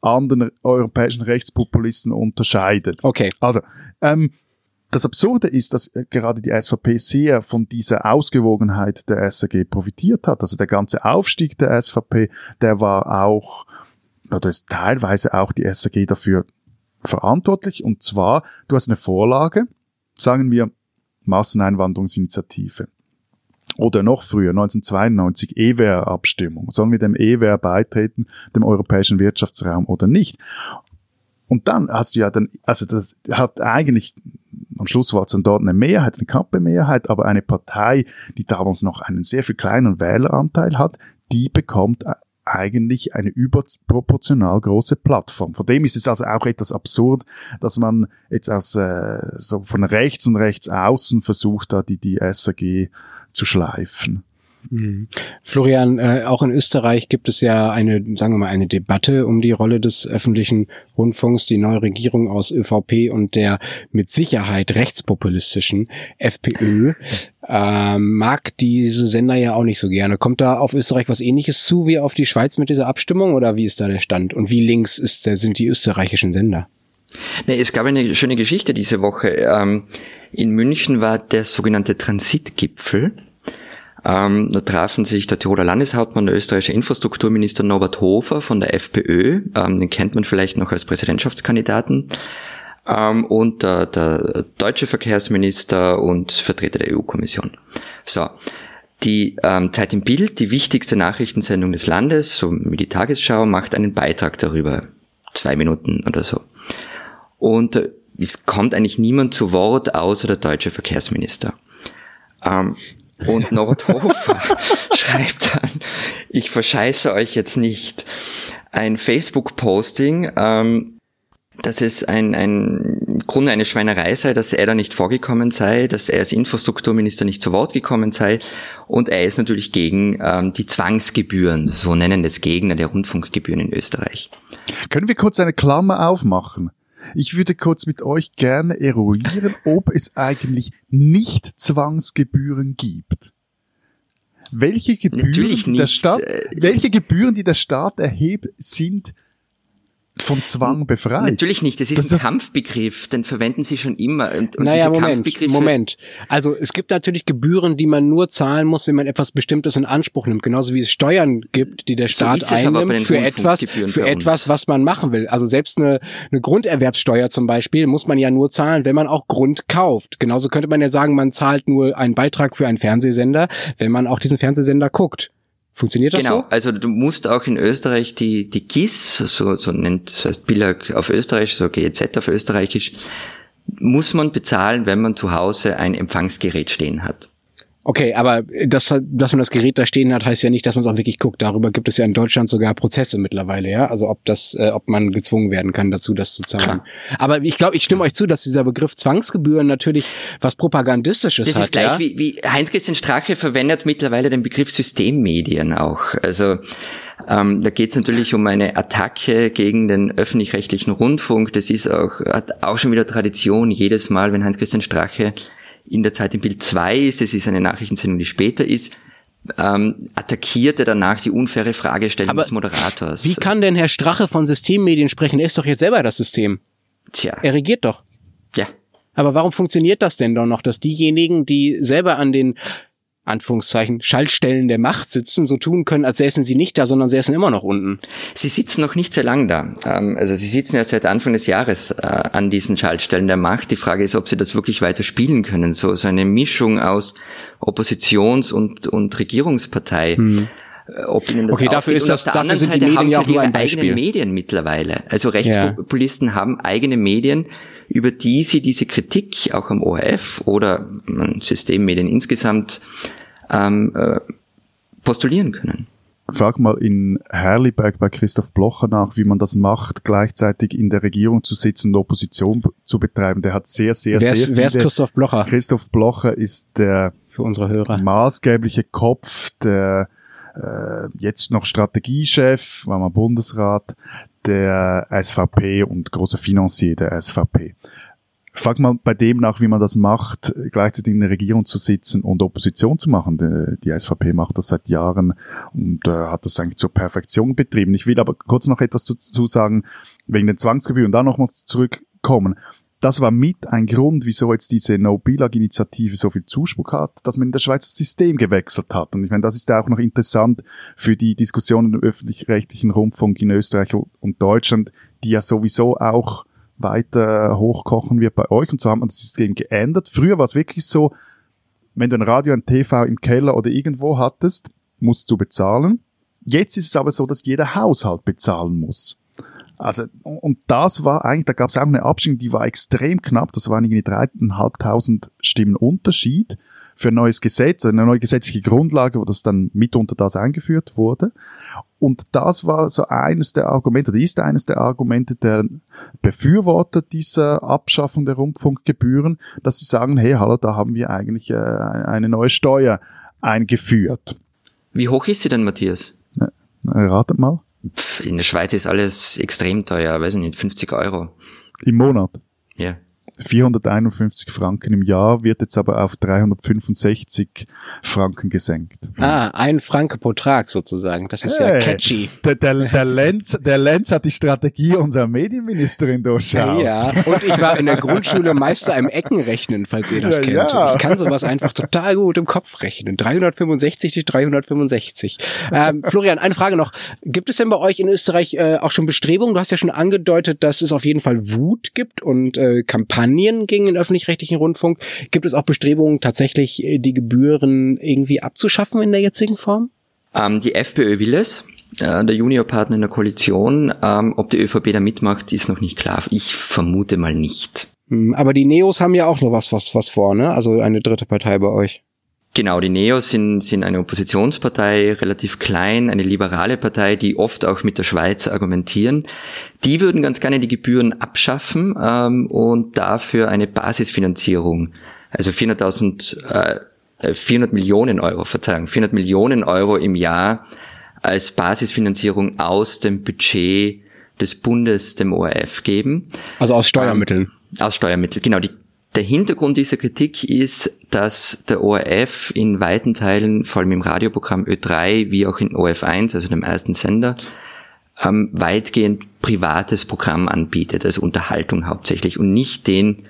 anderen europäischen Rechtspopulisten unterscheidet. Okay. Also, ähm, das Absurde ist, dass gerade die SVP sehr von dieser Ausgewogenheit der SAG profitiert hat. Also der ganze Aufstieg der SVP, der war auch oder ist teilweise auch die SAG dafür verantwortlich. Und zwar, du hast eine Vorlage, sagen wir Masseneinwanderungsinitiative. Oder noch früher, 1992, EWR-Abstimmung. Sollen wir dem EWR beitreten, dem europäischen Wirtschaftsraum oder nicht? Und dann hast du ja dann, also das hat eigentlich, am Schluss war es dann dort eine Mehrheit, eine knappe Mehrheit, aber eine Partei, die damals noch einen sehr viel kleinen Wähleranteil hat, die bekommt eigentlich eine überproportional große Plattform. Von dem ist es also auch etwas absurd, dass man jetzt aus äh, so von rechts und rechts außen versucht, da die, die SAG zu schleifen. Mhm. Florian, äh, auch in Österreich gibt es ja eine, sagen wir mal, eine Debatte um die Rolle des öffentlichen Rundfunks. Die neue Regierung aus ÖVP und der mit Sicherheit rechtspopulistischen FPÖ äh, mag diese Sender ja auch nicht so gerne. Kommt da auf Österreich was ähnliches zu wie auf die Schweiz mit dieser Abstimmung oder wie ist da der Stand? Und wie links ist, sind die österreichischen Sender? Nee, es gab eine schöne Geschichte diese Woche. Ähm, in München war der sogenannte Transitgipfel ähm, da trafen sich der Tiroler Landeshauptmann, der österreichische Infrastrukturminister Norbert Hofer von der FPÖ, ähm, den kennt man vielleicht noch als Präsidentschaftskandidaten, ähm, und der, der deutsche Verkehrsminister und Vertreter der EU-Kommission. So, die ähm, Zeit im Bild, die wichtigste Nachrichtensendung des Landes, so wie die Tagesschau, macht einen Beitrag darüber. Zwei Minuten oder so. Und äh, es kommt eigentlich niemand zu Wort außer der deutsche Verkehrsminister. Ähm, und Nordhofer *laughs* schreibt dann, ich verscheiße euch jetzt nicht. Ein Facebook-Posting, ähm, dass es ein, ein im Grunde eine Schweinerei sei, dass er da nicht vorgekommen sei, dass er als Infrastrukturminister nicht zu Wort gekommen sei. Und er ist natürlich gegen ähm, die Zwangsgebühren, so nennen es Gegner der Rundfunkgebühren in Österreich. Können wir kurz eine Klammer aufmachen? Ich würde kurz mit euch gerne eruieren, ob es eigentlich nicht Zwangsgebühren gibt. Welche Gebühren, die der Staat, welche Gebühren, die der Staat erhebt, sind von Zwang befreit. Natürlich nicht, das ist das ein Kampfbegriff, den verwenden sie schon immer. Und, und naja, Moment, Moment. Also es gibt natürlich Gebühren, die man nur zahlen muss, wenn man etwas Bestimmtes in Anspruch nimmt. Genauso wie es Steuern gibt, die der Staat so einnimmt für etwas, für etwas, was man machen will. Also selbst eine, eine Grunderwerbssteuer zum Beispiel muss man ja nur zahlen, wenn man auch Grund kauft. Genauso könnte man ja sagen, man zahlt nur einen Beitrag für einen Fernsehsender, wenn man auch diesen Fernsehsender guckt. Funktioniert das genau. so? Genau, also du musst auch in Österreich die, die GIS, so, so nennt, so heißt Billag auf Österreich, so GEZ auf Österreichisch, muss man bezahlen, wenn man zu Hause ein Empfangsgerät stehen hat. Okay, aber das, dass man das Gerät da stehen hat, heißt ja nicht, dass man es auch wirklich guckt. Darüber gibt es ja in Deutschland sogar Prozesse mittlerweile, ja. Also ob das, äh, ob man gezwungen werden kann, dazu das zu zahlen. Klar. Aber ich glaube, ich stimme euch zu, dass dieser Begriff Zwangsgebühren natürlich was Propagandistisches das hat. Das ist gleich ja? wie, wie Heinz-Christian Strache verwendet mittlerweile den Begriff Systemmedien auch. Also ähm, da geht es natürlich um eine Attacke gegen den öffentlich-rechtlichen Rundfunk. Das ist auch, hat auch schon wieder Tradition. Jedes Mal, wenn Heinz-Christian Strache in der Zeit im Bild 2 ist, es ist eine Nachrichtensendung, die später ist, ähm, attackiert er danach die unfaire Fragestellung Aber des Moderators. Wie kann denn Herr Strache von Systemmedien sprechen? Er ist doch jetzt selber das System. Tja. Er regiert doch. Ja. Aber warum funktioniert das denn doch noch, dass diejenigen, die selber an den Anführungszeichen, Schaltstellen der Macht sitzen, so tun können, als säßen sie nicht da, sondern säßen immer noch unten. Sie sitzen noch nicht sehr lang da. Ähm, also sie sitzen ja seit Anfang des Jahres äh, an diesen Schaltstellen der Macht. Die Frage ist, ob sie das wirklich weiter spielen können. So, so eine Mischung aus Oppositions- und, und Regierungspartei. Hm. Äh, ob ihnen das okay, dafür ist das, dafür sind Seite die Medien ja auch nur ein Beispiel. eigene Medien mittlerweile. Also Rechtspopulisten ja. haben eigene Medien, über die sie diese Kritik auch am ORF oder Systemmedien insgesamt ähm, äh, postulieren können. Frag mal in Herliberg bei Christoph Blocher nach, wie man das macht, gleichzeitig in der Regierung zu sitzen und Opposition zu betreiben. Der hat sehr, sehr, wer ist, sehr Wer ist Christoph Blocher? Christoph Blocher ist der für unsere Hörer maßgebliche Kopf der äh, jetzt noch Strategiechef, war mal Bundesrat der SVP und großer Finanzier der SVP. Frag mal bei dem nach, wie man das macht, gleichzeitig in der Regierung zu sitzen und Opposition zu machen. Die, SVP macht das seit Jahren und äh, hat das eigentlich zur Perfektion betrieben. Ich will aber kurz noch etwas dazu sagen, wegen den Zwangsgebühren, da nochmals zurückkommen das war mit ein Grund, wieso jetzt diese No-Bilag-Initiative so viel Zuspruch hat, dass man in der Schweiz das System gewechselt hat. Und ich meine, das ist ja auch noch interessant für die Diskussionen im öffentlich-rechtlichen Rundfunk in Österreich und Deutschland, die ja sowieso auch weiter hochkochen wird bei euch. Und so hat man das System geändert. Früher war es wirklich so, wenn du ein Radio, ein TV im Keller oder irgendwo hattest, musst du bezahlen. Jetzt ist es aber so, dass jeder Haushalt bezahlen muss. Also, und das war eigentlich, da gab es auch eine Abstimmung, die war extrem knapp, das waren irgendwie dreieinhalbtausend Stimmen Unterschied für ein neues Gesetz, eine neue gesetzliche Grundlage, wo das dann mitunter das eingeführt wurde. Und das war so eines der Argumente, oder ist eines der Argumente der Befürworter dieser Abschaffung der Rundfunkgebühren, dass sie sagen, hey, hallo, da haben wir eigentlich äh, eine neue Steuer eingeführt. Wie hoch ist sie denn, Matthias? Na, ratet mal. In der Schweiz ist alles extrem teuer, weiß ich nicht, 50 Euro. Im Monat? Ja. 451 Franken im Jahr wird jetzt aber auf 365 Franken gesenkt. Ah, ein Franke pro Tag sozusagen. Das ist hey, ja catchy. Der, der, der, Lenz, der Lenz hat die Strategie unserer Medienministerin durchschaut. Ja, und ich war in der Grundschule Meister im Eckenrechnen, falls ihr das ja, kennt. Ja. Ich kann sowas einfach total gut im Kopf rechnen. 365 durch 365. Ähm, Florian, eine Frage noch. Gibt es denn bei euch in Österreich äh, auch schon Bestrebungen? Du hast ja schon angedeutet, dass es auf jeden Fall Wut gibt und äh, Kampagnen Kampagnen gegen den öffentlich-rechtlichen Rundfunk. Gibt es auch Bestrebungen, tatsächlich äh, die Gebühren irgendwie abzuschaffen in der jetzigen Form? Ähm, die FPÖ will es äh, der Juniorpartner in der Koalition. Ähm, ob die ÖVP da mitmacht, ist noch nicht klar. Ich vermute mal nicht. Hm, aber die Neos haben ja auch noch was, was, was vor, ne? Also eine dritte Partei bei euch. Genau, die Neos sind, sind eine Oppositionspartei, relativ klein, eine liberale Partei, die oft auch mit der Schweiz argumentieren. Die würden ganz gerne die Gebühren abschaffen ähm, und dafür eine Basisfinanzierung, also 400.000, äh, 400 Millionen Euro, Verzeihung, 400 Millionen Euro im Jahr als Basisfinanzierung aus dem Budget des Bundes dem ORF geben. Also aus Steuermitteln. Ähm, aus Steuermitteln, genau. Die der Hintergrund dieser Kritik ist, dass der ORF in weiten Teilen, vor allem im Radioprogramm Ö3 wie auch in OF1, also dem ersten Sender, ähm, weitgehend privates Programm anbietet, also Unterhaltung hauptsächlich und nicht den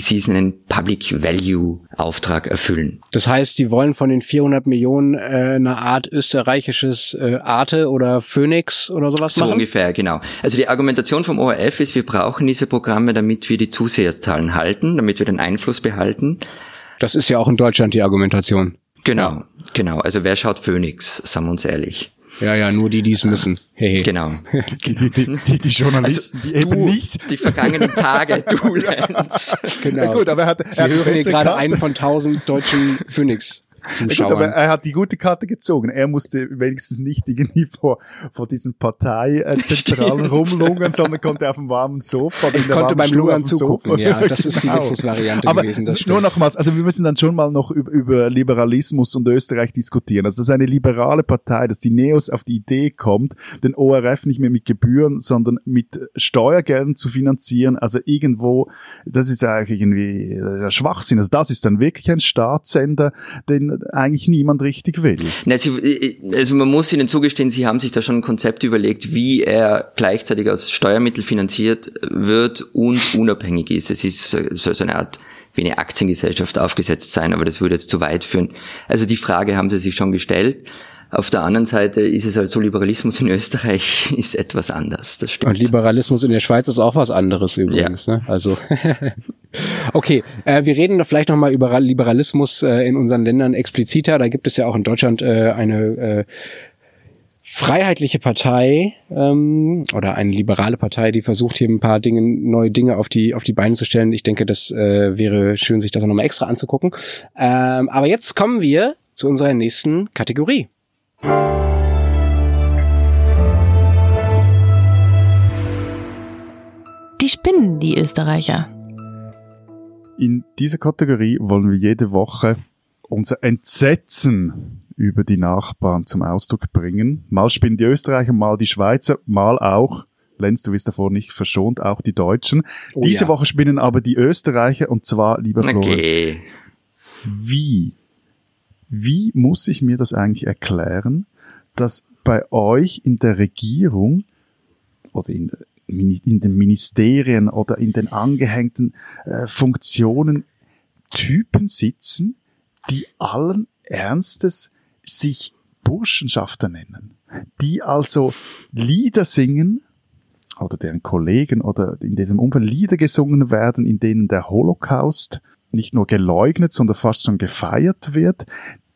Sie es nennen, Public Value Auftrag erfüllen. Das heißt, die wollen von den 400 Millionen äh, eine Art österreichisches äh, Arte oder Phoenix oder sowas so machen? So ungefähr, genau. Also die Argumentation vom ORF ist, wir brauchen diese Programme, damit wir die Zuseherzahlen halten, damit wir den Einfluss behalten. Das ist ja auch in Deutschland die Argumentation. Genau, genau. Also wer schaut Phoenix, sagen wir uns ehrlich. Ja, ja, nur die, die es müssen. Hey, hey. *laughs* Genau. Die, die, die, die, die Journalisten, also, die eben du, nicht. Die vergangenen Tage, du *laughs* Lenz. Genau. Ja, gut, aber er hat, Sie er hören hier gerade einen von tausend deutschen Phoenix. Zuschauern. Gut, aber er hat die gute Karte gezogen. Er musste wenigstens nicht irgendwie vor, vor diesen Parteizentralen *laughs* rumlungern, sondern konnte auf dem warmen Sofa. Ich konnte beim Lungern zugucken, ja. Das ist die genau. Luxusvariante aber gewesen. Das nur nochmals, also wir müssen dann schon mal noch über, über Liberalismus und Österreich diskutieren. Also das ist eine liberale Partei, dass die Neos auf die Idee kommt, den ORF nicht mehr mit Gebühren, sondern mit Steuergeldern zu finanzieren. Also irgendwo, das ist eigentlich irgendwie der Schwachsinn. Also das ist dann wirklich ein Staatssender, den eigentlich niemand richtig will. Also, also man muss ihnen zugestehen, sie haben sich da schon ein Konzept überlegt, wie er gleichzeitig aus Steuermitteln finanziert wird und unabhängig ist. Es ist so, so eine Art wie eine Aktiengesellschaft aufgesetzt sein, aber das würde jetzt zu weit führen. Also die Frage haben sie sich schon gestellt. Auf der anderen Seite ist es halt so, Liberalismus in Österreich *laughs* ist etwas anders, das stimmt. Und Liberalismus in der Schweiz ist auch was anderes übrigens, ja. ne? Also, *laughs* okay, äh, wir reden vielleicht nochmal über Liberalismus äh, in unseren Ländern expliziter. Da gibt es ja auch in Deutschland äh, eine äh, freiheitliche Partei ähm, oder eine liberale Partei, die versucht hier ein paar Dinge, neue Dinge auf die auf die Beine zu stellen. Ich denke, das äh, wäre schön, sich das nochmal extra anzugucken. Ähm, aber jetzt kommen wir zu unserer nächsten Kategorie. Die spinnen, die Österreicher. In dieser Kategorie wollen wir jede Woche unser Entsetzen über die Nachbarn zum Ausdruck bringen. Mal spinnen die Österreicher, mal die Schweizer, mal auch, Lenz, du wirst davor nicht verschont, auch die Deutschen. Oh, Diese ja. Woche spinnen aber die Österreicher und zwar, lieber Florian, okay. wie, wie muss ich mir das eigentlich erklären, dass bei euch in der Regierung oder in, in den Ministerien oder in den angehängten äh, Funktionen Typen sitzen, die allen Ernstes sich Burschenschafter nennen, die also Lieder singen oder deren Kollegen oder in diesem Umfeld Lieder gesungen werden, in denen der Holocaust nicht nur geleugnet, sondern fast schon gefeiert wird,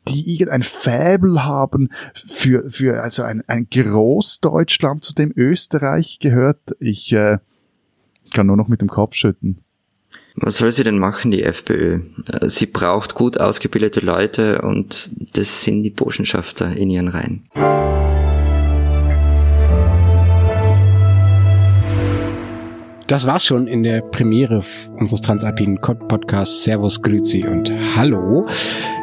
die irgendein Fäbel haben für, für also ein, ein Großdeutschland, zu dem Österreich gehört. Ich äh, kann nur noch mit dem Kopf schütten. Was soll sie denn machen, die FPÖ? Äh, sie braucht gut ausgebildete Leute und das sind die Burschenschafter in ihren Reihen. Das war's schon in der Premiere unseres Transalpinen Podcasts. Servus, Grüzi und Hallo.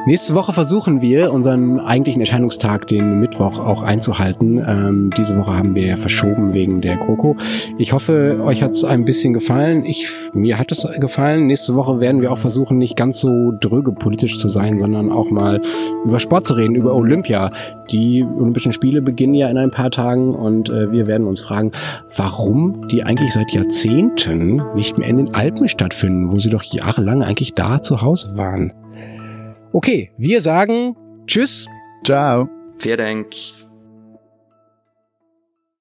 Nächste Woche versuchen wir, unseren eigentlichen Erscheinungstag, den Mittwoch, auch einzuhalten. Ähm, diese Woche haben wir verschoben wegen der GroKo. Ich hoffe, euch hat's ein bisschen gefallen. Ich, mir hat es gefallen. Nächste Woche werden wir auch versuchen, nicht ganz so dröge politisch zu sein, sondern auch mal über Sport zu reden, über Olympia. Die Olympischen Spiele beginnen ja in ein paar Tagen und äh, wir werden uns fragen, warum die eigentlich seit Jahrzehnten nicht mehr in den Alpen stattfinden, wo sie doch jahrelang eigentlich da zu Hause waren. Okay, wir sagen Tschüss. Ciao. Vielen Dank.